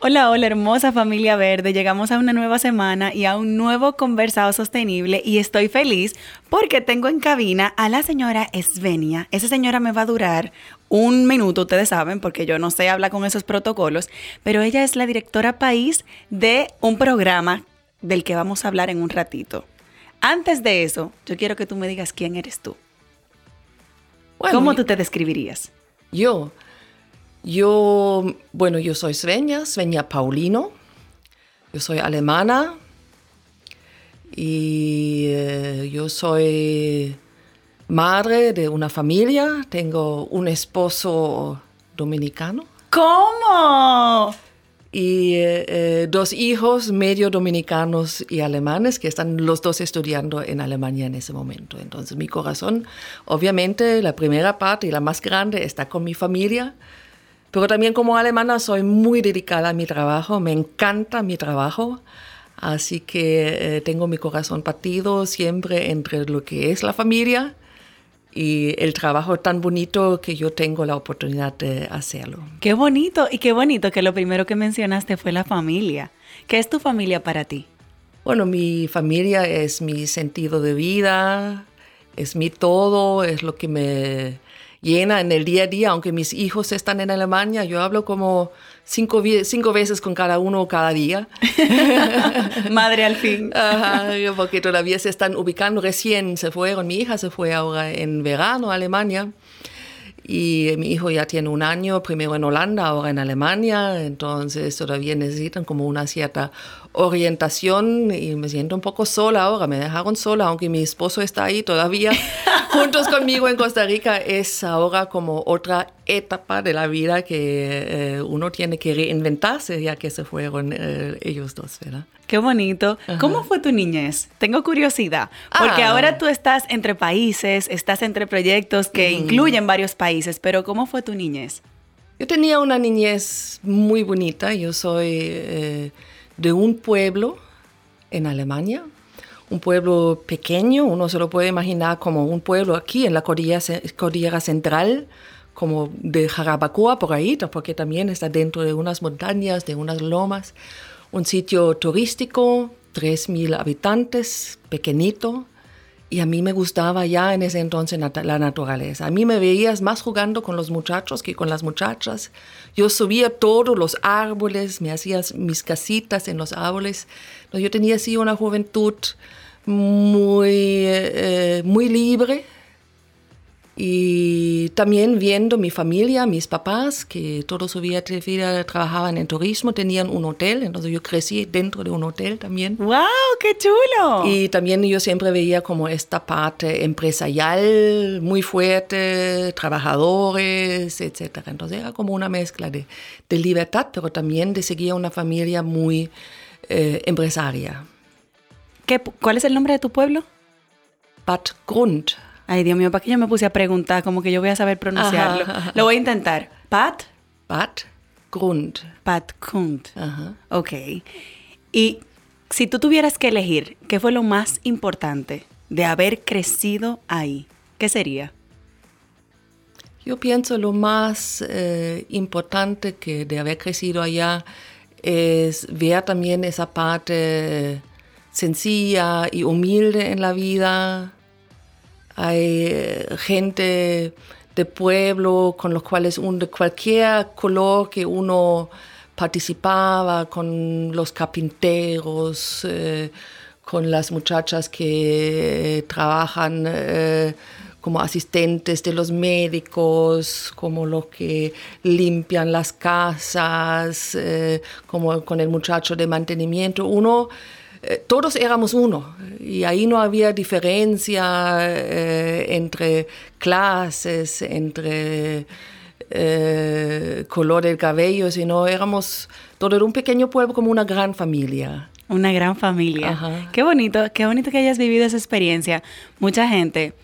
Hola, hola, hermosa familia verde. Llegamos a una nueva semana y a un nuevo conversado sostenible y estoy feliz porque tengo en cabina a la señora Svenia. Esa señora me va a durar un minuto, ustedes saben, porque yo no sé hablar con esos protocolos, pero ella es la directora país de un programa del que vamos a hablar en un ratito. Antes de eso, yo quiero que tú me digas quién eres tú. ¿Cómo tú te describirías? Yo, yo, bueno, yo soy Svenja, Svenja Paulino. Yo soy alemana y eh, yo soy madre de una familia. Tengo un esposo dominicano. ¿Cómo? Y eh, eh, dos hijos medio dominicanos y alemanes que están los dos estudiando en Alemania en ese momento. Entonces mi corazón, obviamente, la primera parte y la más grande está con mi familia pero también como alemana soy muy dedicada a mi trabajo, me encanta mi trabajo, así que eh, tengo mi corazón partido siempre entre lo que es la familia y el trabajo tan bonito que yo tengo la oportunidad de hacerlo. Qué bonito y qué bonito que lo primero que mencionaste fue la familia. ¿Qué es tu familia para ti? Bueno, mi familia es mi sentido de vida, es mi todo, es lo que me llena en el día a día, aunque mis hijos están en Alemania, yo hablo como cinco, cinco veces con cada uno cada día. Madre al fin. porque todavía se están ubicando, recién se fueron, mi hija se fue ahora en verano a Alemania. Y mi hijo ya tiene un año, primero en Holanda, ahora en Alemania, entonces todavía necesitan como una cierta orientación y me siento un poco sola ahora, me dejaron sola, aunque mi esposo está ahí todavía juntos conmigo en Costa Rica, es ahora como otra etapa de la vida que eh, uno tiene que reinventarse ya que se fueron eh, ellos dos, ¿verdad? Qué bonito. ¿Cómo fue tu niñez? Tengo curiosidad, porque ah. ahora tú estás entre países, estás entre proyectos que incluyen varios países, pero ¿cómo fue tu niñez? Yo tenía una niñez muy bonita. Yo soy eh, de un pueblo en Alemania, un pueblo pequeño, uno se lo puede imaginar como un pueblo aquí en la cordillera, cordillera central, como de Jarabacoa por ahí, porque también está dentro de unas montañas, de unas lomas un sitio turístico, 3.000 habitantes, pequeñito, y a mí me gustaba ya en ese entonces la naturaleza. A mí me veías más jugando con los muchachos que con las muchachas. Yo subía todos los árboles, me hacía mis casitas en los árboles. Yo tenía así una juventud muy, eh, muy libre, y también viendo mi familia, mis papás, que toda su vida trabajaban en turismo, tenían un hotel, entonces yo crecí dentro de un hotel también. ¡Wow! ¡Qué chulo! Y también yo siempre veía como esta parte empresarial muy fuerte, trabajadores, etc. Entonces era como una mezcla de, de libertad, pero también de seguir una familia muy eh, empresaria. ¿Qué, ¿Cuál es el nombre de tu pueblo? Bad Grund. Ay, Dios mío, ¿para qué yo me puse a preguntar? Como que yo voy a saber pronunciarlo. Lo voy a intentar. Pat. Pat Grund. Pat Grund. Ajá. Ok. Y si tú tuvieras que elegir, ¿qué fue lo más importante de haber crecido ahí? ¿Qué sería? Yo pienso lo más eh, importante que de haber crecido allá es ver también esa parte sencilla y humilde en la vida, hay eh, gente de pueblo con los cuales de cualquier color que uno participaba, con los carpinteros, eh, con las muchachas que trabajan eh, como asistentes de los médicos, como los que limpian las casas, como con el muchacho de mantenimiento. Uno, eh, todos éramos uno y ahí no había diferencia entre clases, entre color del cabello, sino éramos todo era un pequeño pueblo como una gran familia. Una gran familia. Qué bonito, qué bonito que hayas vivido esa experiencia. Mucha gente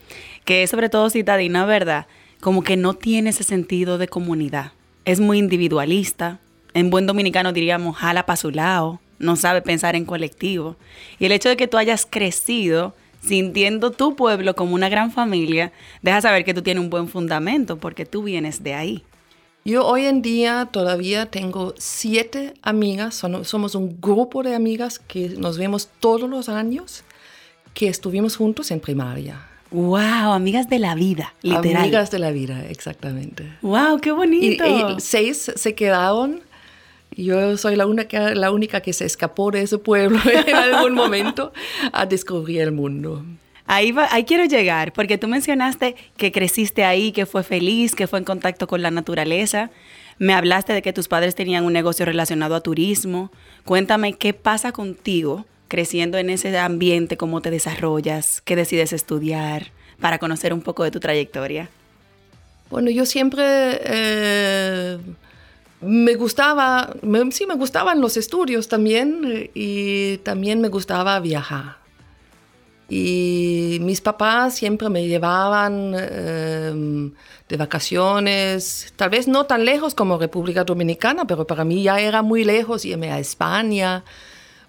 que es sobre todo citadina, ¿verdad? Como que no tiene ese sentido de comunidad. Es muy individualista. En buen dominicano diríamos jala para su lado. No sabe pensar en colectivo. Y el hecho de que tú hayas crecido sintiendo tu pueblo como una gran familia, deja saber que tú tienes un buen fundamento porque tú vienes de ahí. Yo hoy en día todavía tengo siete amigas, somos un grupo de amigas que nos vemos todos los años, que estuvimos juntos en primaria. Wow, amigas de la vida, literal. Amigas de la vida, exactamente. Wow, qué bonito. Y, seis se quedaron. Yo soy la única, la única que se escapó de ese pueblo en algún momento a descubrir el mundo. Ahí, ahí quiero llegar, porque tú mencionaste que creciste ahí, que fue feliz, que fue en contacto con la naturaleza. Me hablaste de que tus padres tenían un negocio relacionado a turismo. Cuéntame qué pasa contigo creciendo en ese ambiente, cómo te desarrollas, qué decides estudiar, para conocer un poco de tu trayectoria. Bueno, yo siempre eh, me gustaba, sí, me gustaban los estudios también eh, y también me gustaba viajar. Y mis papás siempre me llevaban em, de vacaciones, tal vez no tan lejos como República Dominicana, pero para mí ya era muy lejos irme a España,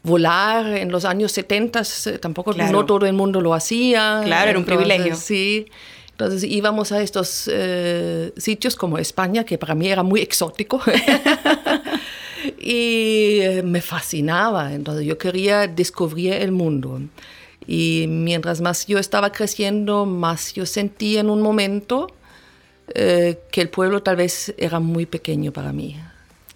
volar en los años 70, eh, tampoco no todo el mundo lo hacía. Claro, era un privilegio. Sí. Entonces íbamos a estos eh, sitios como España, que para mí era muy exótico. y eh, me fascinaba. Entonces yo quería descubrir el mundo. Y mientras más yo estaba creciendo, más yo sentí en un momento eh, que el pueblo tal vez era muy pequeño para mí.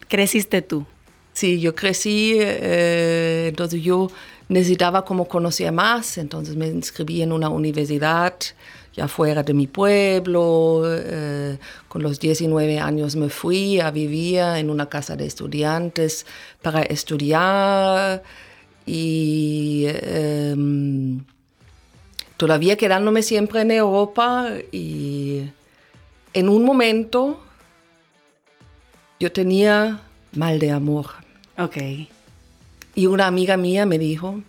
¿Creciste tú? Sí, yo crecí, eh, entonces yo necesitaba como conocer más, entonces me inscribí en una universidad ya fuera de mi pueblo. Eh, con los 19 años me fui a vivir en una casa de estudiantes para estudiar y em, todavía quedándome siempre en Europa y en un momento yo tenía mal de amor. Ok. Y una amiga mía me dijo,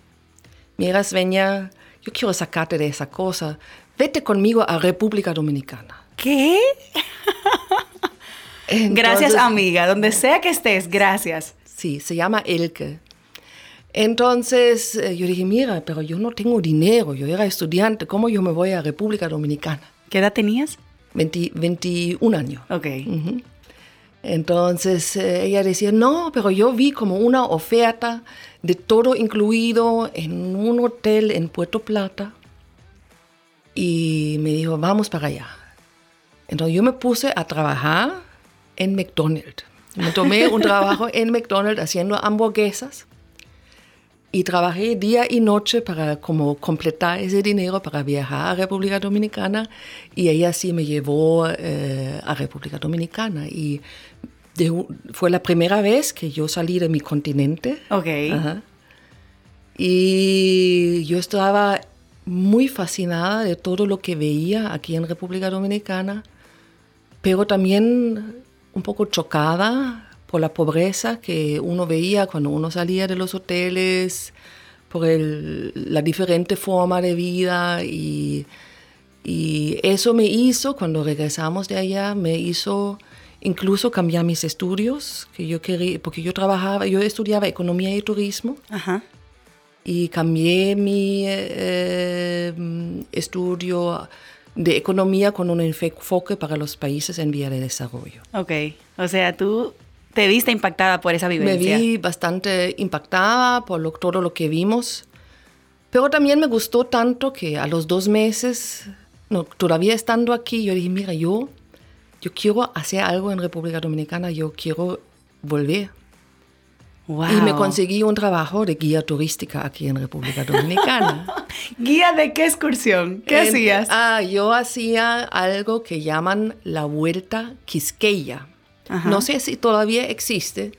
mira Sveña, yo quiero sacarte de esa cosa, vete conmigo a República Dominicana. ¿Qué? gracias amiga, donde sea que estés, gracias. Sí, se llama Elke. Entonces eh, yo dije, mira, pero yo no tengo dinero, yo era estudiante, ¿cómo yo me voy a República Dominicana? ¿Qué edad tenías? 21 años. Ok. Entonces eh, ella decía, no, pero yo vi como una oferta de todo incluido en un hotel en Puerto Plata y me dijo, vamos para allá. Entonces yo me puse a trabajar en McDonald's. Me tomé un trabajo en McDonald's haciendo hamburguesas y trabajé día y noche para como completar ese dinero para viajar a República Dominicana y ella sí me llevó eh, a República Dominicana y fue la primera vez que yo salí de mi continente. Ok. Y yo estaba muy fascinada de todo lo que veía aquí en República Dominicana, pero también un poco chocada por la pobreza que uno veía cuando uno salía de los hoteles, por la diferente forma de vida y, y eso me hizo, cuando regresamos de allá, me hizo incluso cambiar mis estudios, que yo quería, porque yo trabajaba, yo estudiaba economía y turismo. Y cambié mi eh, estudio de economía con un enfoque para los países en vía de desarrollo. Ok, o sea, tú ¿Te viste impactada por esa vivencia? Me vi bastante impactada por todo lo que vimos, pero también me gustó tanto que a los dos meses, no, todavía estando aquí, yo dije, mira, yo, yo quiero hacer algo en República Dominicana, yo quiero volver. Y me conseguí un trabajo de guía turística aquí en República Dominicana. ¿Guía de qué excursión? ¿Qué hacías? Ah, yo hacía algo que llaman la Vuelta Quisqueya. No sé si todavía existe,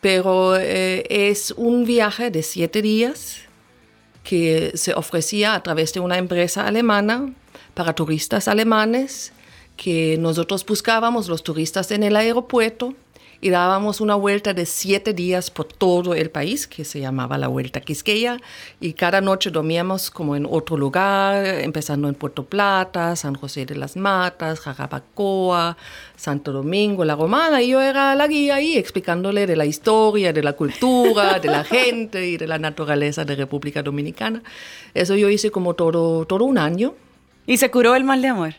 pero eh, es un viaje de siete días que se ofrecía a través de una empresa alemana para turistas alemanes que nosotros buscábamos los turistas en el aeropuerto y dábamos una vuelta de siete días por todo el país, que se llamaba la Vuelta Quisqueya, y cada noche dormíamos como en otro lugar, empezando en Puerto Plata, San José de las Matas, Jarabacoa, Santo Domingo, La Romana, y yo era la guía ahí explicándole de la historia, de la cultura, de la gente y de la naturaleza de República Dominicana. Eso yo hice como todo, todo un año. ¿Y se curó el mal de amor?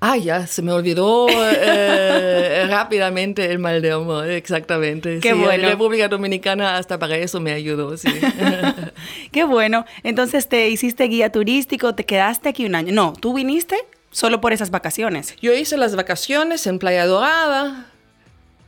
Ah, ya, se me olvidó eh, rápidamente el mal de amor, exactamente. Qué bueno. La República Dominicana hasta para eso me ayudó, sí. Qué bueno. Entonces, ¿te hiciste guía turístico? ¿Te quedaste aquí un año? No, tú viniste solo por esas vacaciones. Yo hice las vacaciones en Playa Dorada,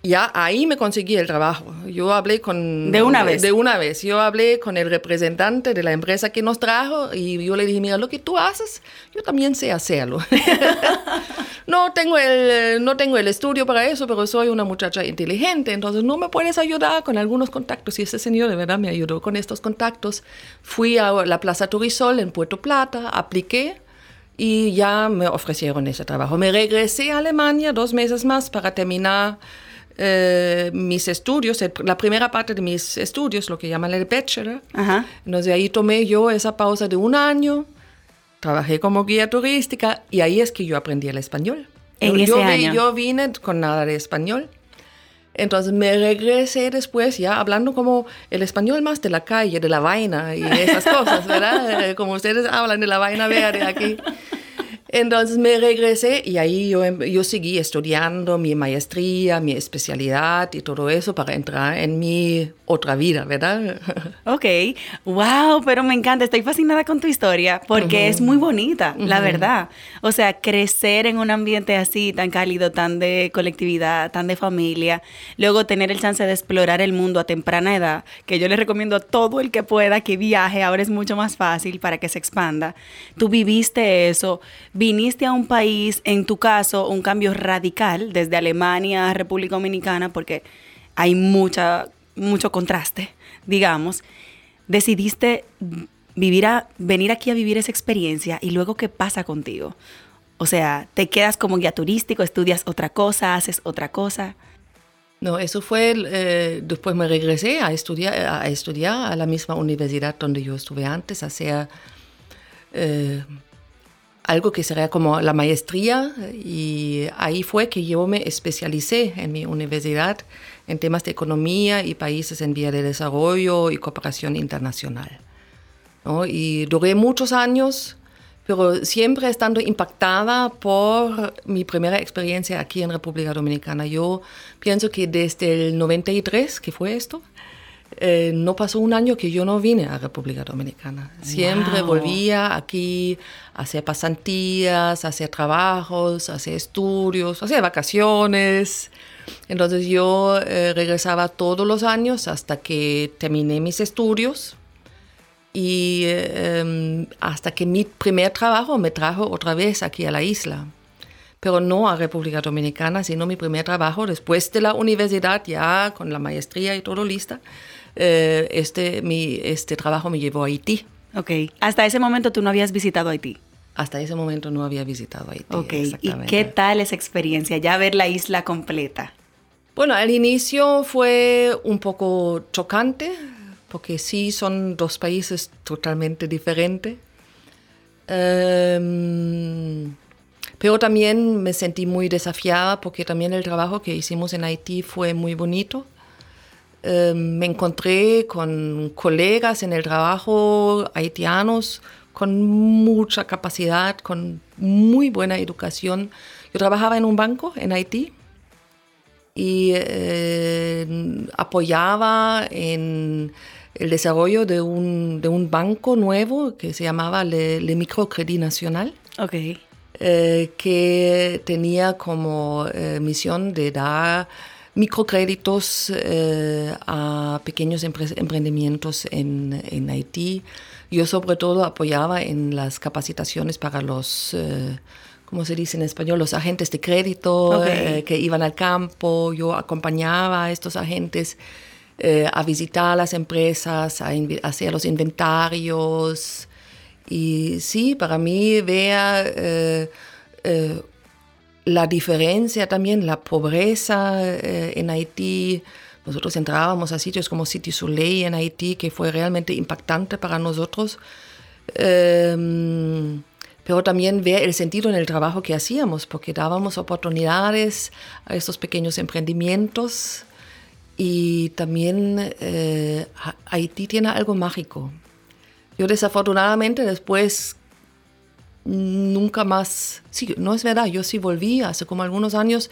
ya ahí me conseguí el trabajo. Yo hablé con... De una vez. De una vez. Yo hablé con el representante de la empresa que nos trajo y yo le dije, mira, lo que tú haces, yo también sé hacerlo. no, tengo el, no tengo el estudio para eso, pero soy una muchacha inteligente, entonces no me puedes ayudar con algunos contactos. Y ese señor de verdad me ayudó con estos contactos. Fui a la Plaza Turisol en Puerto Plata, apliqué y ya me ofrecieron ese trabajo. Me regresé a Alemania dos meses más para terminar eh, mis estudios, la primera parte de mis estudios, lo que llaman el bachelor. Entonces ahí tomé yo esa pausa de un año, trabajé como guía turística y ahí es que yo aprendí el español. En yo, ese año. yo vine con nada de español. Entonces me regresé después ya hablando como el español más de la calle, de la vaina y esas cosas, ¿verdad? Como ustedes hablan de la vaina verde aquí. Entonces me regresé y ahí yo, em, yo seguí estudiando mi maestría, mi especialidad y todo eso para entrar en mi otra vida, ¿verdad? Ok, wow, pero me encanta, estoy fascinada con tu historia porque es muy bonita, la verdad. O sea, crecer en un ambiente así, tan cálido, tan de colectividad, tan de familia, luego tener el chance de explorar el mundo a temprana edad, que yo le recomiendo a todo el que pueda que viaje, ahora es mucho más fácil para que se expanda. Tú viviste eso viniste a un país, en tu caso, un cambio radical desde Alemania a República Dominicana, porque hay mucha, mucho contraste, digamos. Decidiste vivir a, venir aquí a vivir esa experiencia y luego qué pasa contigo. O sea, te quedas como guía turístico, estudias otra cosa, haces otra cosa. No, eso fue, eh, después me regresé a estudiar, a estudiar a la misma universidad donde yo estuve antes, a hacer eh, algo que sería como la maestría y ahí fue que yo me especialicé en mi universidad en temas de economía y países en vía de desarrollo y cooperación internacional. Y duré muchos años, pero siempre estando impactada por mi primera experiencia aquí en República Dominicana. Yo pienso que desde el 93, que fue esto, eh, no pasó un año que yo no vine a República Dominicana. Siempre volvía aquí a hacer pasantías, a hacer trabajos, a hacer estudios, a hacer vacaciones. Entonces yo eh, regresaba todos los años hasta que terminé mis estudios y em, hasta que mi primer trabajo me trajo otra vez aquí a la isla pero no a República Dominicana, sino mi primer trabajo después de la universidad, ya con la maestría y todo lista, eh, este, mi, este trabajo me llevó a Haití. Ok, hasta ese momento tú no habías visitado Haití. Hasta ese momento no había visitado Haití. Ok, ¿y qué tal esa experiencia, ya ver la isla completa? Bueno, al inicio fue un poco chocante, porque sí son dos países totalmente diferentes. Em, pero también me sentí muy desafiada porque también el trabajo que hicimos en Haití fue muy bonito. Em, me encontré con colegas en el trabajo haitianos con mucha capacidad, con muy buena educación. Yo trabajaba en un banco en Haití y eh, apoyaba en el desarrollo de un, de un, banco nuevo que se llamaba Le, Le Microcredit Nacional. Okay. Eh, que tenía como eh, misión de dar microcréditos eh, a pequeños emprendimientos en, en, Haití. Yo sobre todo apoyaba en las capacitaciones para los, eh, ¿cómo se dice en español? Los agentes de crédito eh, que iban al campo. Yo acompañaba a estos agentes a visitar las empresas, a, hacer los inventarios. Y sí, para mí vea la diferencia también, la pobreza eh, en Haití. Nosotros entrábamos a sitios como City Soleil en Haití, que fue realmente impactante para nosotros. Em, pero también ver el sentido en el trabajo que hacíamos, porque dábamos oportunidades a estos pequeños emprendimientos y también eh, Haití tiene algo mágico. Yo desafortunadamente después nunca más, sí, no es verdad, yo sí volví hace como algunos años,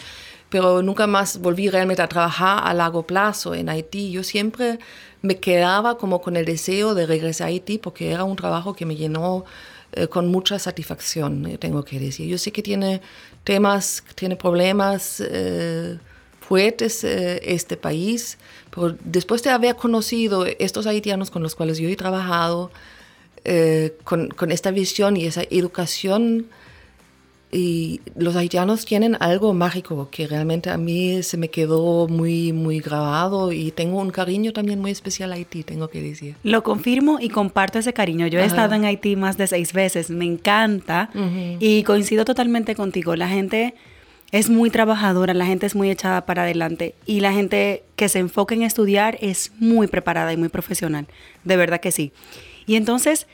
pero nunca más volví realmente a trabajar a largo plazo en Haití. Yo siempre me quedaba como con el deseo de regresar a Haití porque era un trabajo que me llenó eh, con mucha satisfacción, eh, tengo que decir. Yo sé que tiene temas, tiene problemas eh, fuertes este país, pero después de haber conocido estos haitianos con los cuales yo he trabajado, eh, con, con, esta visión y esa educación. Y los haitianos tienen algo mágico que realmente a mí se me quedó muy, muy grabado y tengo un cariño también muy especial a Haití, tengo que decir. Lo confirmo y comparto ese cariño. Yo he estado en Haití más de seis veces, me encanta y coincido totalmente contigo. La gente es muy trabajadora, la gente es muy echada para adelante y la gente que se enfoca en estudiar es muy preparada y muy profesional. De verdad que sí. Y entonces,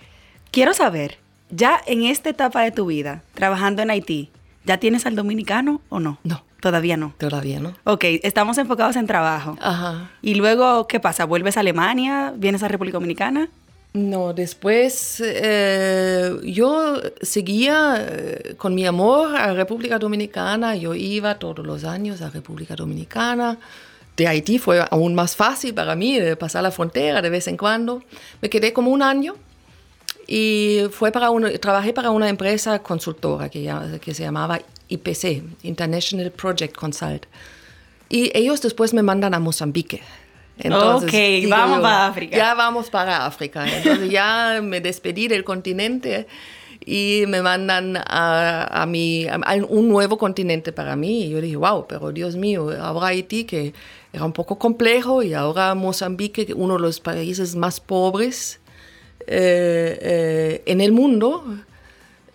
quiero saber, ya en esta etapa de tu vida, trabajando en Haití, ¿ya tienes al dominicano o no? No. Todavía no. Todavía no. Ok, estamos enfocados en trabajo. Ajá. Y luego, ¿qué pasa? ¿Vuelves a Alemania? ¿Vienes a República Dominicana? No, después eh, yo seguía eh, con mi amor a República Dominicana. Yo iba todos los años a República Dominicana de Haití fue aún más fácil para mí de pasar la frontera de vez en cuando. Me quedé como un año y fue para trabajé para una empresa consultora que, que se llamaba IPC, International Project Consult. Y ellos después me mandan a Mozambique. Entonces, ok, vamos para África. Ya vamos para África. Entonces ya me despedí del continente y me mandan a, a, mi, a, un nuevo continente para mí. Y yo dije, wow, pero Dios mío, ahora Haití que era un poco complejo y ahora Mozambique, uno de los países más pobres eh, eh, en el mundo,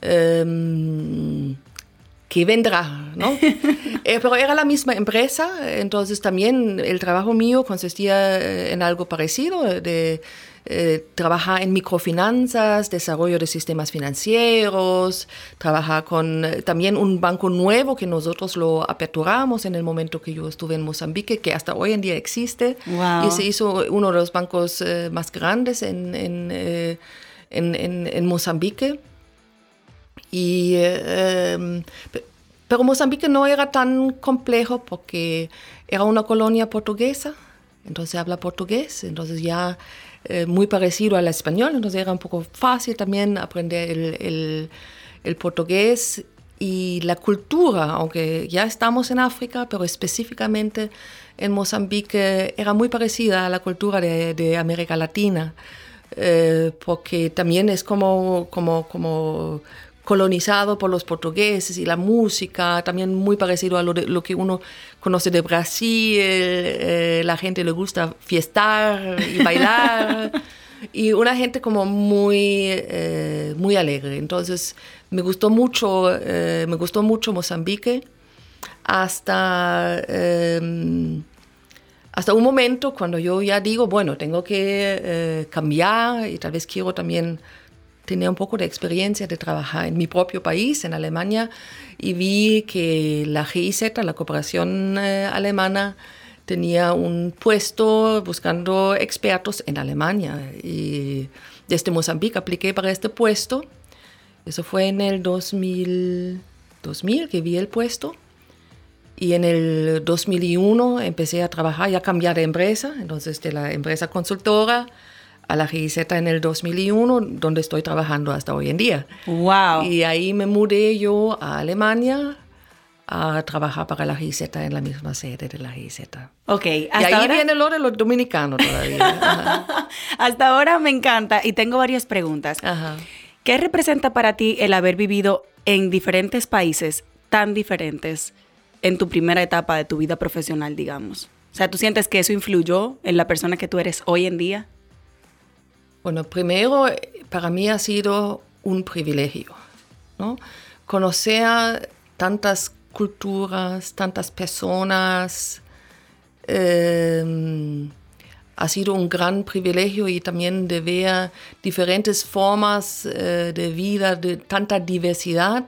eh, que vendrá, ¿no? pero era la misma empresa, entonces también el trabajo mío consistía en algo parecido, de eh, trabajar en microfinanzas, desarrollo de sistemas financieros, trabajar con eh, también un banco nuevo que nosotros lo aperturamos en el momento que yo estuve en Mozambique, que hasta hoy en día existe y se hizo uno de los bancos eh, más grandes en, en, en, en Mozambique. Y, em, pero Mozambique no era tan complejo porque era una colonia portuguesa, entonces habla portugués, entonces ya eh, muy parecido al español, entonces era un poco fácil también aprender el, el, portugués y la cultura, aunque ya estamos en África, pero específicamente en Mozambique era muy parecida a la cultura de, de América Latina, eh, porque también es como, como, como colonizado por los portugueses y la música, también muy parecido a lo, lo que uno conoce de Brasil, eh, la gente le gusta fiestar y bailar, y una gente como muy, eh, muy alegre. Entonces me gustó mucho, eh, me gustó mucho Mozambique hasta, hasta un momento cuando yo ya digo, bueno, tengo que cambiar y tal vez quiero también tenía un poco de experiencia de trabajar en mi propio país, en Alemania, y vi que la GIZ, la cooperación eh, alemana, tenía un puesto buscando expertos en Alemania. Y desde Mozambique apliqué para este puesto. Eso fue en el 2000, 2000 que vi el puesto. Y en el 2001 empecé a trabajar y a cambiar de empresa, entonces de la empresa consultora a la GIZ en el 2001, donde estoy trabajando hasta hoy en día. Wow. Y ahí me mudé yo a Alemania a trabajar para la GIZ en la misma sede de la GIZ. Ok, y ahí viene lo de los dominicanos todavía. hasta ahora me encanta y tengo varias preguntas. ¿Qué representa para ti el haber vivido en diferentes países tan diferentes en tu primera etapa de tu vida profesional, digamos? O sea, ¿tú sientes que eso influyó en la persona que tú eres hoy en día? Bueno, primero, para mí ha sido un privilegio, ¿no? Conocer tantas culturas, tantas personas. Em, ha sido un gran privilegio y también de ver diferentes formas eh, de vida, de tanta diversidad.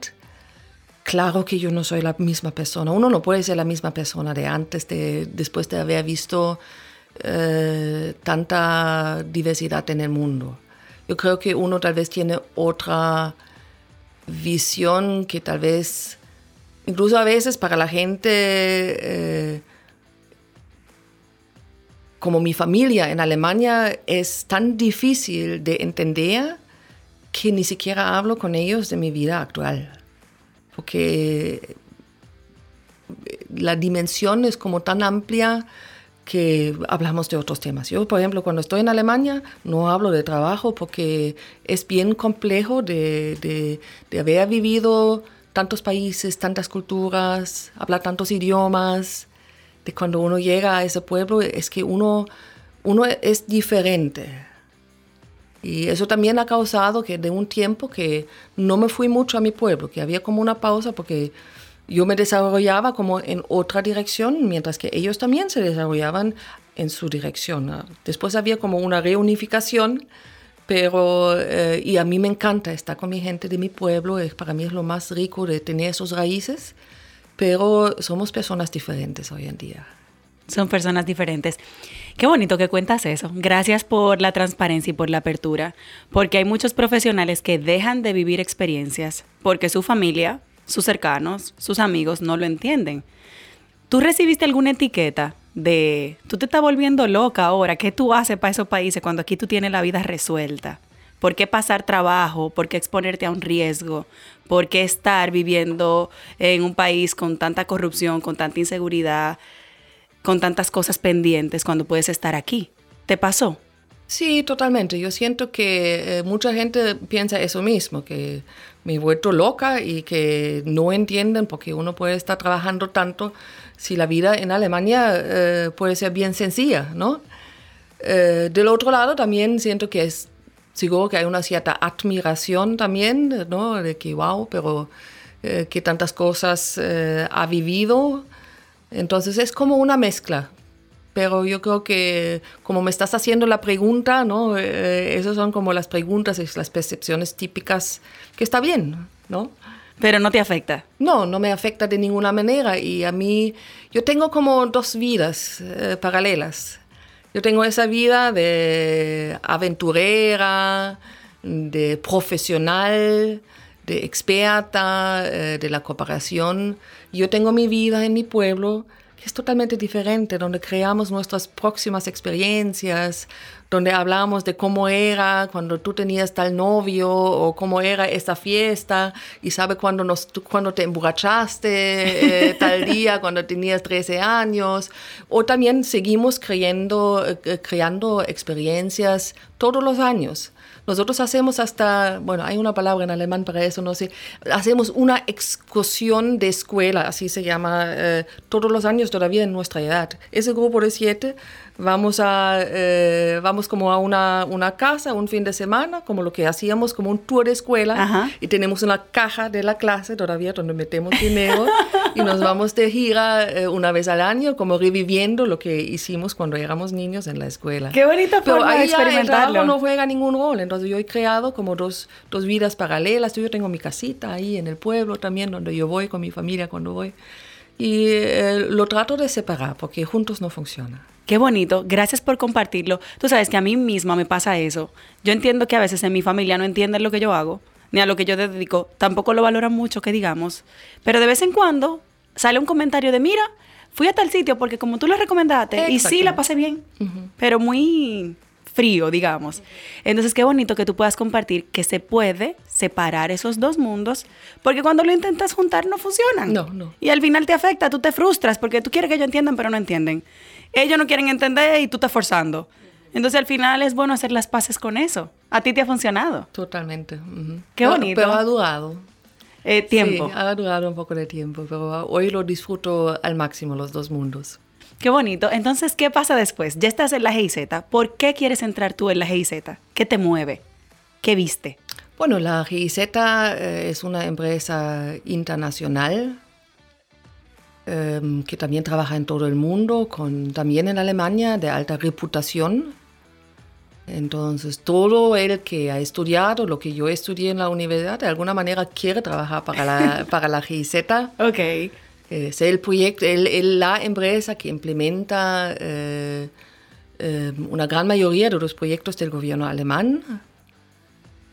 Claro que yo no soy la misma persona. Uno no puede ser la misma persona de antes, de, después de haber visto eh, tanta diversidad en el mundo. Yo creo que uno tal vez tiene otra visión que tal vez Incluso a veces para la gente eh, como mi familia en Alemania es tan difícil de entender que ni siquiera hablo con ellos de mi vida actual. Porque la dimensión es como tan amplia que hablamos de otros temas. Yo, por ejemplo, cuando estoy en Alemania, no hablo de trabajo porque es bien complejo de, de, de haber vivido tantos países, tantas culturas, habla tantos idiomas, de cuando uno llega a ese pueblo es que uno, uno es diferente. Y eso también ha causado que de un tiempo que no me fui mucho a mi pueblo, que había como una pausa porque yo me desarrollaba como en otra dirección, mientras que ellos también se desarrollaban en su dirección. Después había como una reunificación pero, eh, y a mí me encanta estar con mi gente de mi pueblo, es, para mí es lo más rico de tener esos raíces, pero somos personas diferentes hoy en día. Son personas diferentes. Qué bonito que cuentas eso. Gracias por la transparencia y por la apertura, porque hay muchos profesionales que dejan de vivir experiencias porque su familia, sus cercanos, sus amigos no lo entienden. ¿Tú recibiste alguna etiqueta de tú te estás volviendo loca ahora, ¿qué tú haces para esos países cuando aquí tú tienes la vida resuelta? ¿Por qué pasar trabajo? ¿Por qué exponerte a un riesgo? ¿Por qué estar viviendo en un país con tanta corrupción, con tanta inseguridad, con tantas cosas pendientes cuando puedes estar aquí? ¿Te pasó? Sí, totalmente. Yo siento que eh, mucha gente piensa eso mismo, que me he vuelto loca y que no entienden porque uno puede estar trabajando tanto si la vida en Alemania eh, puede ser bien sencilla, ¿no? Eh, del otro lado también siento que es seguro que hay una cierta admiración también, ¿no? De que, wow, pero que tantas cosas ha vivido. Entonces es como una mezcla. Pero yo creo que como me estás haciendo la pregunta, ¿no? esas son como las preguntas y las percepciones típicas que está bien, ¿no? Pero no te afecta. No, no me afecta de ninguna manera. Y a mí, yo tengo como dos vidas eh, paralelas. Yo tengo esa vida de aventurera, de profesional, de experta, eh, de la cooperación. Yo tengo mi vida en mi pueblo, que es totalmente diferente, donde creamos nuestras próximas experiencias, donde hablamos de cómo era cuando tú tenías tal novio o cómo era esta fiesta y sabe cuando, nos, cuando te emborrachaste eh, tal día cuando tenías 13 años. O también seguimos creyendo, eh, creando experiencias todos los años. Nosotros hacemos hasta, bueno, hay una palabra en alemán para eso, no sé, hacemos una excursión de escuela, así se llama, eh, todos los años todavía en nuestra edad. Ese grupo de siete vamos a, eh, vamos como a una, una, casa un fin de semana, como lo que hacíamos, como un tour de escuela, y tenemos una caja de la clase todavía donde metemos dinero y nos vamos de gira eh, una vez al año, como reviviendo lo que hicimos cuando éramos niños en la escuela. Qué bonita forma Pero ahí de experimentarlo. no juega ningún rol, entonces yo he creado como dos, dos vidas paralelas, yo tengo mi casita ahí en el pueblo también, donde yo voy con mi familia cuando voy, y eh, lo trato de separar porque juntos no funciona. Qué bonito, gracias por compartirlo. Tú sabes que a mí misma me pasa eso. Yo entiendo que a veces en mi familia no entienden lo que yo hago, ni a lo que yo dedico, tampoco lo valoran mucho, que digamos. Pero de vez en cuando sale un comentario de, mira, fui a tal sitio porque como tú lo recomendaste, y sí la pasé bien, pero muy frío, digamos. Entonces, qué bonito que tú puedas compartir que se puede separar esos dos mundos, porque cuando lo intentas juntar no funcionan. No, no. Y al final te afecta, tú te frustras, porque tú quieres que ellos entiendan, pero no entienden. Ellos no quieren entender y tú estás forzando. Entonces, al final es bueno hacer las paces con eso. ¿A ti te ha funcionado? Totalmente. Qué Pero- bonito. Pero ha durado. Eh, tiempo. Sí, ha durado un poco de tiempo, pero hoy lo disfruto al máximo los dos mundos. Qué bonito. Entonces, ¿qué pasa después? Ya estás en la GIZ. ¿Por qué quieres entrar tú en la GIZ? ¿Qué te mueve? ¿Qué viste? Bueno, la GIZ eh, es una empresa internacional em, que también trabaja en todo el mundo, con, también en Alemania, de alta reputación. Entonces, todo el que ha estudiado lo que yo estudié en la universidad, de alguna manera quiere trabajar para la, para la GIZ. Ok. Es el proyecto, el- el- la empresa que implementa eh, eh, una gran mayoría de los proyectos del gobierno alemán.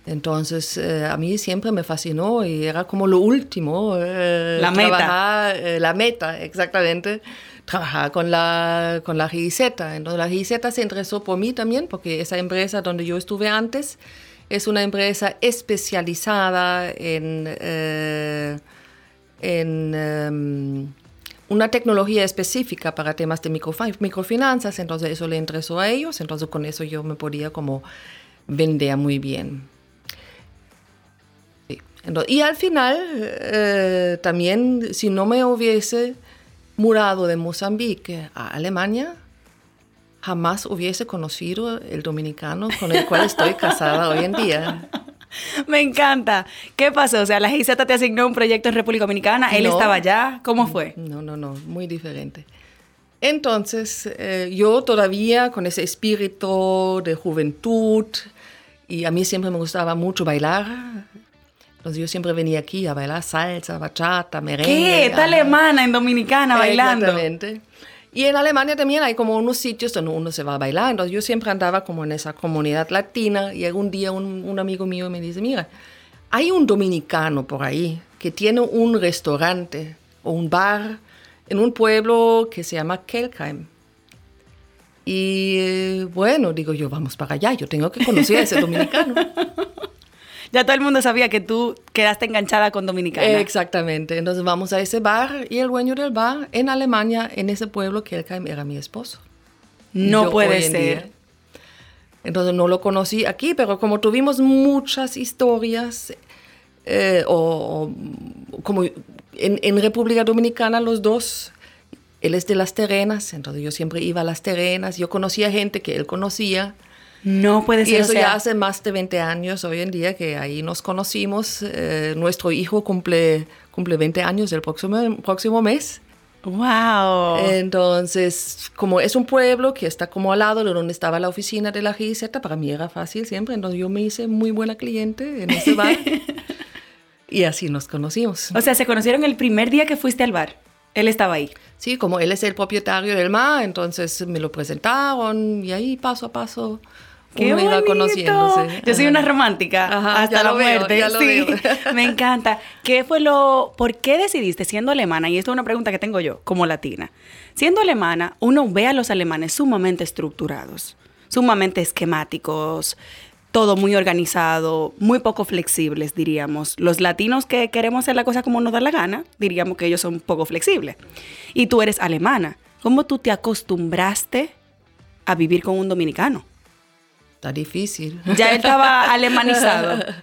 Entonces, eh, a mí siempre me fascinó y era como lo último. eh, La meta. trabajar, eh, la meta, exactamente. Trabajar con la, con la GIZ. Entonces, la GIZ se interesó por mí también, porque esa empresa donde yo estuve antes es una empresa especializada en. En em, una tecnología específica para temas de microfi- microfinanzas, entonces eso le interesó a ellos, entonces con eso yo me podía como vender muy bien. Sí. Entonces, y al final, eh, también, si no me hubiese mudado de Mozambique a Alemania, jamás hubiese conocido el dominicano con el cual estoy casada hoy en día. Me encanta. ¿Qué pasó? O sea, la GIZ te asignó un proyecto en República Dominicana. Él No. estaba allá. ¿Cómo fue? No, no, no, muy diferente. Entonces, eh, yo todavía con ese espíritu de juventud, y a mí siempre me gustaba mucho bailar, entonces yo siempre venía aquí a bailar salsa, bachata, merengue. ¿Qué? Está alemana en Dominicana bailando. Exactamente. Y en Alemania también hay como unos sitios donde uno se va a bailar. Entonces yo siempre andaba como en esa comunidad latina y algún día un, un amigo mío me dice, mira, hay un dominicano por ahí que tiene un restaurante o un bar en un pueblo que se llama Kelkheim. Y eh, bueno, digo yo, vamos para allá, yo tengo que conocer a ese dominicano. Ya todo el mundo sabía que tú quedaste enganchada con Dominicana. Exactamente. Entonces vamos a ese bar y el dueño del bar en Alemania, en ese pueblo, Kelkheim, era mi esposo. no Yo puede en ser. día. Entonces no lo conocí aquí, pero como tuvimos muchas historias, eh, o, o como en, en República Dominicana los dos, él es de las terrenas, entonces yo siempre iba a las terrenas, yo conocía gente que él conocía, No puede y ser. eso o sea, ya hace más de 20 años hoy en día que ahí nos conocimos. Eh, nuestro hijo cumple, cumple 20 años el próximo, próximo mes. ¡Wow! Entonces, como es un pueblo que está como al lado de donde estaba la oficina de la GIZ, para mí era fácil siempre. Entonces yo me hice muy buena cliente en ese bar. y así nos conocimos. o sea, se conocieron el primer día que fuiste al bar. Él estaba ahí. Sí, como él es el propietario del mar, entonces me lo presentaron y ahí paso a paso ¡Qué uno iba bonito! conociéndose. Yo soy una romántica Ajá, hasta la veo, muerte. lo sí, veo. me encanta. ¿Qué fue lo, por qué decidiste siendo alemana? Y esto es una pregunta que tengo yo como latina. Siendo alemana, uno ve a los alemanes sumamente estructurados, sumamente esquemáticos, todo muy organizado, muy poco flexibles, diríamos. Los latinos que queremos hacer la cosa como nos da la gana, diríamos que ellos son poco flexibles. Y tú eres alemana. ¿Cómo tú te acostumbraste a vivir con un dominicano? Está difícil. Ya él estaba alemanizado.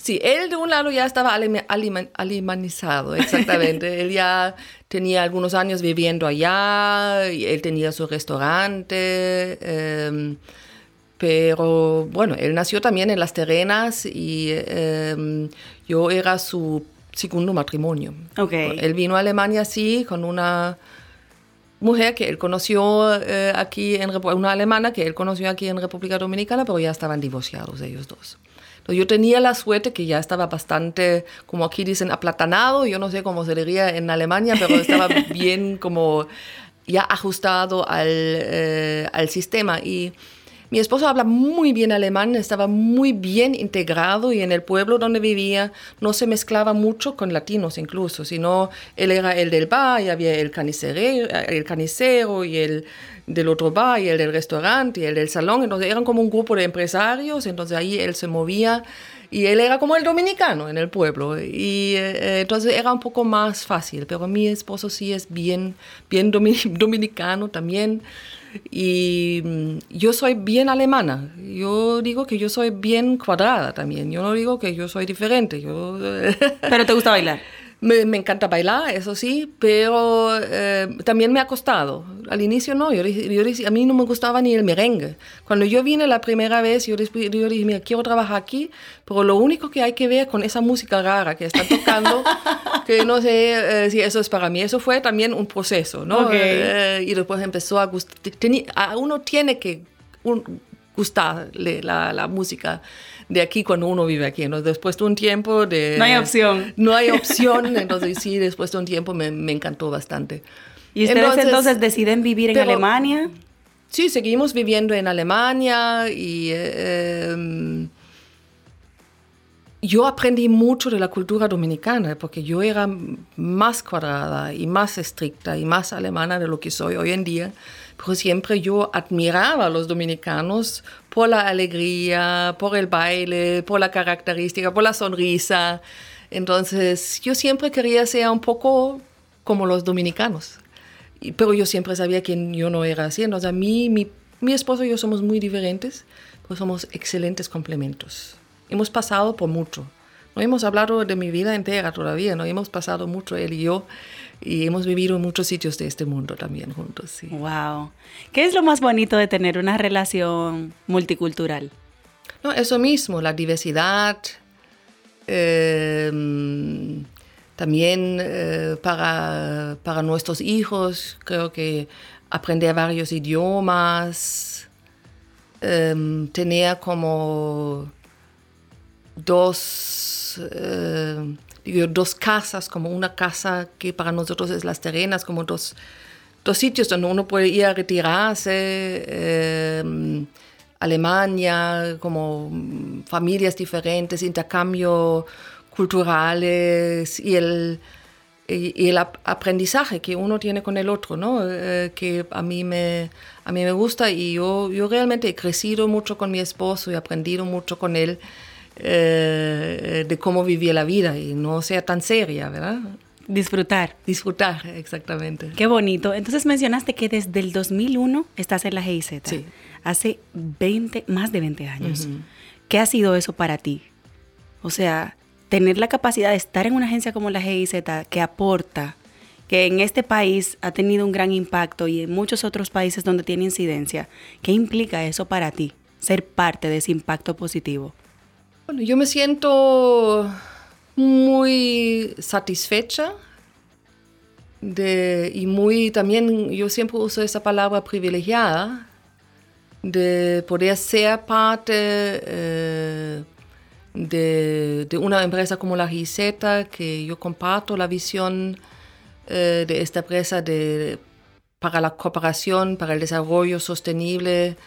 Sí, él de un lado ya estaba alema- alema- alemanizado, exactamente. él ya tenía algunos años viviendo allá, y él tenía su restaurante, em, pero bueno, él nació también en Las Terrenas y em, yo era su segundo matrimonio. Ok. Él vino a Alemania, sí, con una mujer que él conoció eh, aquí en una alemana que él conoció aquí en República Dominicana, pero ya estaban divorciados ellos dos. Entonces yo tenía la suerte que ya estaba bastante, como aquí dicen, aplatanado, yo no sé cómo se diría en Alemania, pero estaba bien como ya ajustado al, eh, al sistema. Y Mi esposo habla muy bien alemán, estaba muy bien integrado y en el pueblo donde vivía no se mezclaba mucho con latinos incluso, sino él era el del bar y había el canicero, el canicero y el del otro bar y el del restaurante y el del salón, entonces eran como un grupo de empresarios, entonces ahí él se movía y él era como el dominicano en el pueblo. Y eh, entonces era un poco más fácil, pero mi esposo sí es bien, bien dominicano también y mm, yo soy bien alemana, yo digo que yo soy bien cuadrada también, yo no digo que yo soy diferente. Yo... ¿Pero te gusta bailar? Me, me, encanta bailar, eso sí, pero eh, también me ha costado. Al inicio no, yo, yo, a mí no me gustaba ni el merengue. Cuando yo vine la primera vez, yo, yo dije, mira, quiero trabajar aquí, pero lo único que hay que ver con esa música rara que está tocando, que no sé eh, si eso es para mí, eso fue también un proceso, ¿no? Eh, y después empezó a gustar, a uno tiene que gustarle la, la música de aquí cuando uno vive aquí. Entonces, después de un tiempo de... No hay opción. No hay opción, entonces sí, después de un tiempo me, me encantó bastante. ¿Y ustedes entonces, deciden vivir en Alemania? Sí, seguimos viviendo en Alemania y... Eh, yo aprendí mucho de la cultura dominicana porque yo era más cuadrada y más estricta y más alemana de lo que soy hoy en día pero siempre yo admiraba a los dominicanos por la alegría, por el baile, por la característica, por la sonrisa. Entonces yo siempre quería ser un poco como los dominicanos. Pero yo siempre sabía que yo no era así. Entonces a mí, mi, mi esposo y yo somos muy diferentes, pero somos excelentes complementos. Hemos pasado por mucho. No hemos hablado de mi vida entera todavía, no hemos pasado mucho él y yo y hemos vivido en muchos sitios de este mundo también juntos. Sí. Wow. ¿Qué es lo más bonito de tener una relación multicultural? No, eso mismo, la diversidad. Em, también eh, para, para nuestros hijos, creo que aprender varios idiomas, em, tener como dos eh, dos casas, como una casa que para nosotros es Las Terrenas, como dos, dos sitios donde uno puede ir a retirarse. Em, Alemania, como familias diferentes, intercambio culturales y el, y, el aprendizaje que uno tiene con el otro, ¿no? Eh, que a mí, me, a mí me gusta y yo, yo realmente he crecido mucho con mi esposo y he aprendido mucho con él. Eh, de cómo vivía la vida y no sea tan seria, ¿verdad? Disfrutar. Disfrutar, exactamente. Qué bonito. Entonces mencionaste que desde el 2001 estás en la GIZ. Sí. Hace 20, más de 20 años. ¿Qué ha sido eso para ti? O sea, tener la capacidad de estar en una agencia como la GIZ que aporta, que en este país ha tenido un gran impacto y en muchos otros países donde tiene incidencia, ¿qué implica eso para ti? Ser parte de ese impacto positivo. Bueno, yo me siento muy satisfecha de, y muy también, yo siempre uso esa palabra privilegiada, de poder ser parte eh, de, una empresa como la GIZ, que yo comparto la visión eh, de esta empresa de, para la cooperación, para el desarrollo sostenible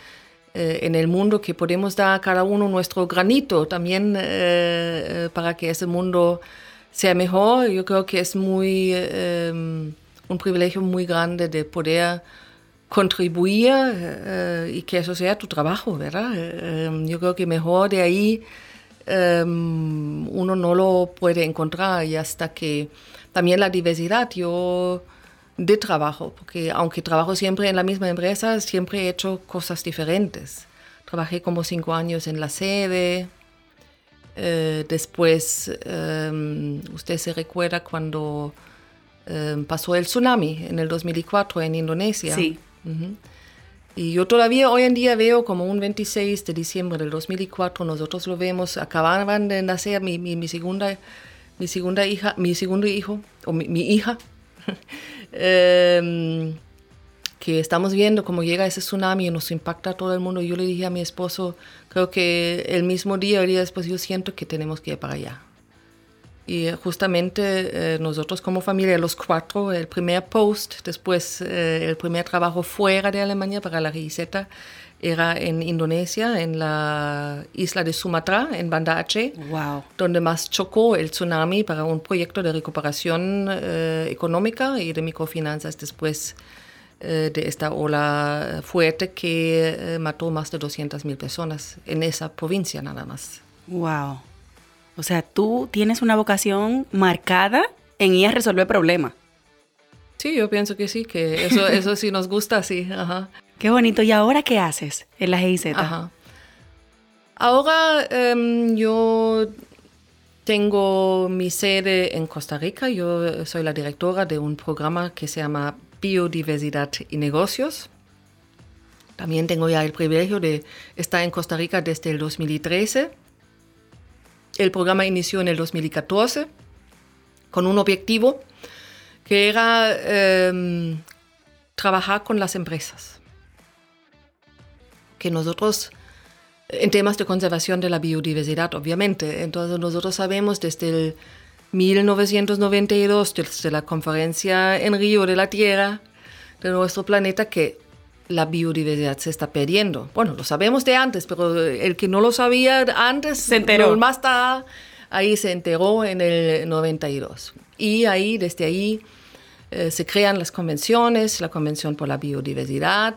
en el mundo que podemos dar a cada uno nuestro granito también eh, eh, para que ese mundo sea mejor. Yo creo que es muy un privilegio muy grande de poder contribuir y que eso sea tu trabajo, ¿verdad? yo creo que mejor de ahí uno no lo puede encontrar y hasta que también la diversidad. Yo de trabajo, porque aunque trabajo siempre en la misma empresa, siempre he hecho cosas diferentes. Trabajé como cinco años en la sede, eh, después, em, usted se recuerda cuando em, pasó el tsunami en el 2004 en Indonesia. Sí. Y yo todavía hoy en día veo como un 26 de diciembre del 2004, nosotros lo vemos, acababan de nacer mi, mi, segunda, mi segunda hija, mi segundo hijo, o mi, mi hija, Em, que estamos viendo cómo llega ese tsunami y nos impacta a todo el mundo. Yo le dije a mi esposo, creo que el mismo día, el día después, yo siento que tenemos que ir para allá. Y eh, justamente eh, nosotros como familia, los cuatro, el primer post, después eh, el primer trabajo fuera de Alemania para la riseta era en Indonesia, en la isla de Sumatra, en Banda Aceh, Wow. donde más chocó el tsunami para un proyecto de recuperación eh, económica y de microfinanzas después eh, de esta ola fuerte que eh, mató más de 200.000 personas en esa provincia nada más. Wow. O sea, tú tienes una vocación marcada en ir a resolver problemas. Sí, yo pienso que sí, que eso, eso sí nos gusta, sí. Ajá. Qué bonito. ¿Y ahora qué haces en la GIZ? Ahora em, yo tengo mi sede en Costa Rica. Yo soy la directora de un programa que se llama Biodiversidad y Negocios. También tengo ya el privilegio de estar en Costa Rica desde el 2013. El programa inició en el 2014 con un objetivo que era em, trabajar con las empresas que nosotros, en temas de conservación de la biodiversidad, obviamente, entonces nosotros sabemos desde el 1992, desde la conferencia en Río de la Tierra, de nuestro planeta, que la biodiversidad se está perdiendo. Bueno, lo sabemos de antes, pero el que no lo sabía antes, Se enteró. más tarde, ahí se enteró en el 92. Y ahí, desde ahí, eh, se crean las convenciones, la Convención por la Biodiversidad,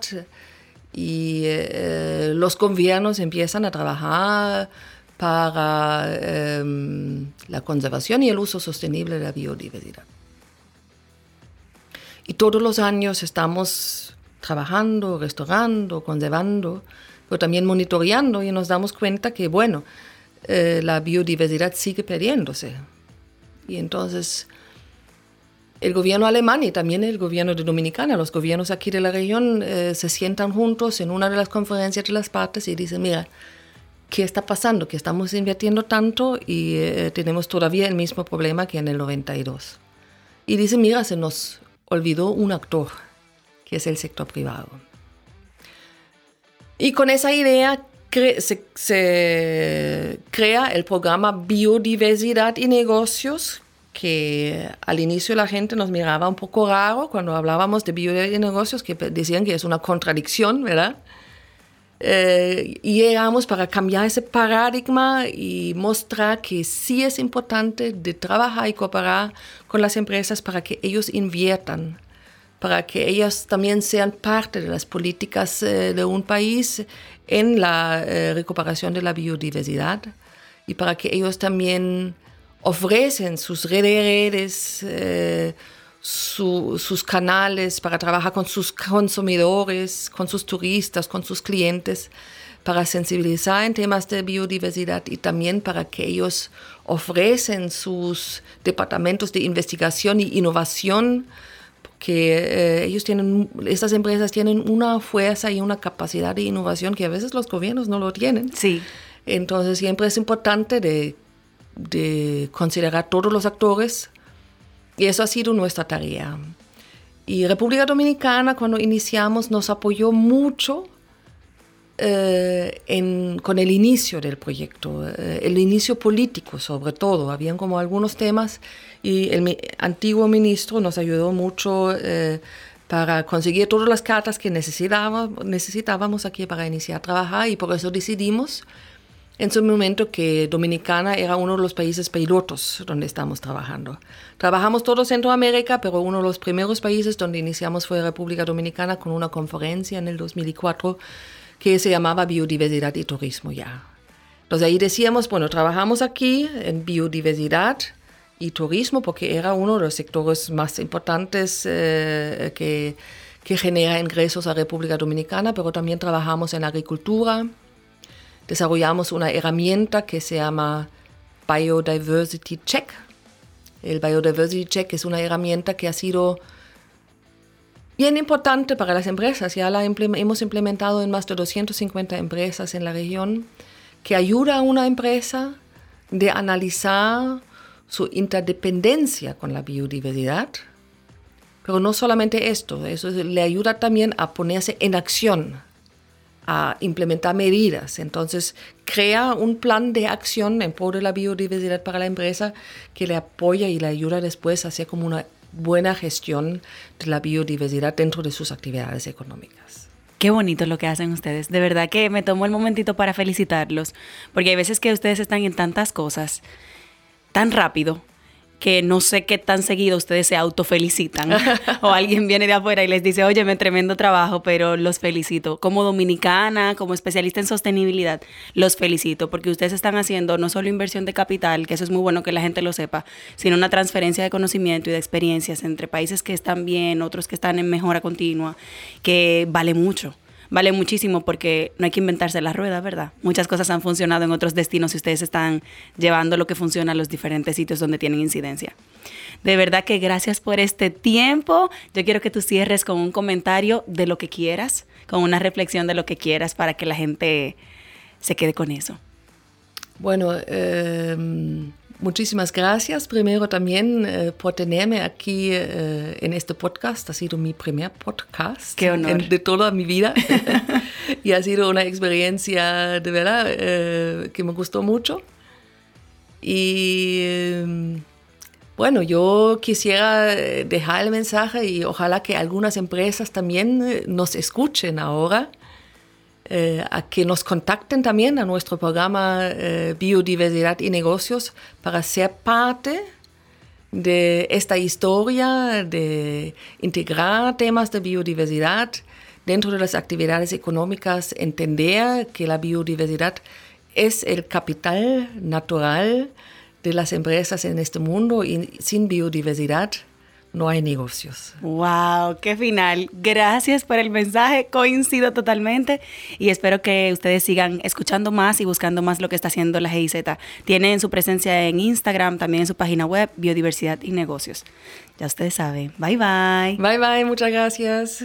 y eh, los gobiernos empiezan a trabajar para em, la conservación y el uso sostenible de la biodiversidad. Y todos los años estamos trabajando, restaurando, conservando, pero también monitoreando y nos damos cuenta que, bueno, eh, la biodiversidad sigue perdiéndose. Y entonces el gobierno alemán y también el gobierno de Dominicana, los gobiernos aquí de la región, eh, se sientan juntos en una de las conferencias de las partes y dicen, mira, ¿qué está pasando? Que estamos invirtiendo tanto y eh, tenemos todavía el mismo problema que en el 92. Y dicen, mira, se nos olvidó un actor, que es el sector privado. Y con esa idea cre- se, se crea el programa Biodiversidad y Negocios, que al inicio la gente nos miraba un poco raro cuando hablábamos de biodiversidad y negocios, que decían que es una contradicción, ¿verdad? Eh, y llegamos para cambiar ese paradigma y mostrar que sí es importante de trabajar y cooperar con las empresas para que ellos inviertan, para que ellas también sean parte de las políticas eh, de un país en la eh, recuperación de la biodiversidad y para que ellos también ofrecen sus redes, de redes eh, su- sus canales para trabajar con sus consumidores, con sus turistas, con sus clientes, para sensibilizar en temas de biodiversidad y también para que ellos ofrecen sus departamentos de investigación y innovación, porque eh, ellos tienen, estas empresas tienen una fuerza y una capacidad de innovación que a veces los gobiernos no lo tienen. Sí. Entonces siempre es importante de, de considerar todos los actores y eso ha sido nuestra tarea. Y República Dominicana cuando iniciamos nos apoyó mucho eh, con el inicio del proyecto, eh, el inicio político sobre todo. Habían como algunos temas y el antiguo ministro nos ayudó mucho eh, para conseguir todas las cartas que necesitábamos, necesitábamos aquí para iniciar a trabajar y por eso decidimos en su momento que Dominicana era uno de los países pilotos donde estamos trabajando. Trabajamos todo Centroamérica, pero uno de los primeros países donde iniciamos fue República Dominicana con una conferencia en el 2004 que se llamaba Biodiversidad y Turismo ya. Entonces ahí decíamos, bueno, trabajamos aquí en biodiversidad y turismo porque era uno de los sectores más importantes eh, que, que genera ingresos a República Dominicana, pero también trabajamos en agricultura, desarrollamos una herramienta que se llama Biodiversity Check. El Biodiversity Check es una herramienta que ha sido bien importante para las empresas. Ya la hemos implementado en más de 250 empresas en la región, que ayuda a una empresa de analizar su interdependencia con la biodiversidad. Pero no solamente esto, eso le ayuda también a ponerse en acción a implementar medidas. Entonces, crea un plan de acción en pro de la biodiversidad para la empresa que le apoya y le ayuda después a hacer como una buena gestión de la biodiversidad dentro de sus actividades económicas. Qué bonito lo que hacen ustedes. De verdad que me tomo el momentito para felicitarlos, porque hay veces que ustedes están en tantas cosas tan rápido que no sé qué tan seguido ustedes se autofelicitan o alguien viene de afuera y les dice, oye, me tremendo trabajo, pero los felicito. Como dominicana, como especialista en sostenibilidad, los felicito porque ustedes están haciendo no solo inversión de capital, que eso es muy bueno que la gente lo sepa, sino una transferencia de conocimiento y de experiencias entre países que están bien, otros que están en mejora continua, que vale mucho vale muchísimo porque no hay que inventarse la rueda, ¿verdad? Muchas cosas han funcionado en otros destinos y ustedes están llevando lo que funciona a los diferentes sitios donde tienen incidencia. De verdad que gracias por este tiempo. Yo quiero que tú cierres con un comentario de lo que quieras, con una reflexión de lo que quieras para que la gente se quede con eso. Bueno, eh, Muchísimas gracias primero también eh, por tenerme aquí eh, en este podcast. Ha sido mi primer podcast Qué honor. de toda mi vida y ha sido una experiencia de verdad eh, que me gustó mucho. Y bueno, yo quisiera dejar el mensaje y ojalá que algunas empresas también nos escuchen ahora eh, a que nos contacten también a nuestro programa eh, Biodiversidad y Negocios para ser parte de esta historia de integrar temas de biodiversidad dentro de las actividades económicas, entender que la biodiversidad es el capital natural de las empresas en este mundo y sin biodiversidad no hay negocios. ¡Wow! ¡Qué final! Gracias por el mensaje, coincido totalmente y espero que ustedes sigan escuchando más y buscando más lo que está haciendo la GIZ. Tienen su presencia en Instagram, también en su página web, Biodiversidad y Negocios. Ya ustedes saben. Bye bye. Bye bye, muchas gracias.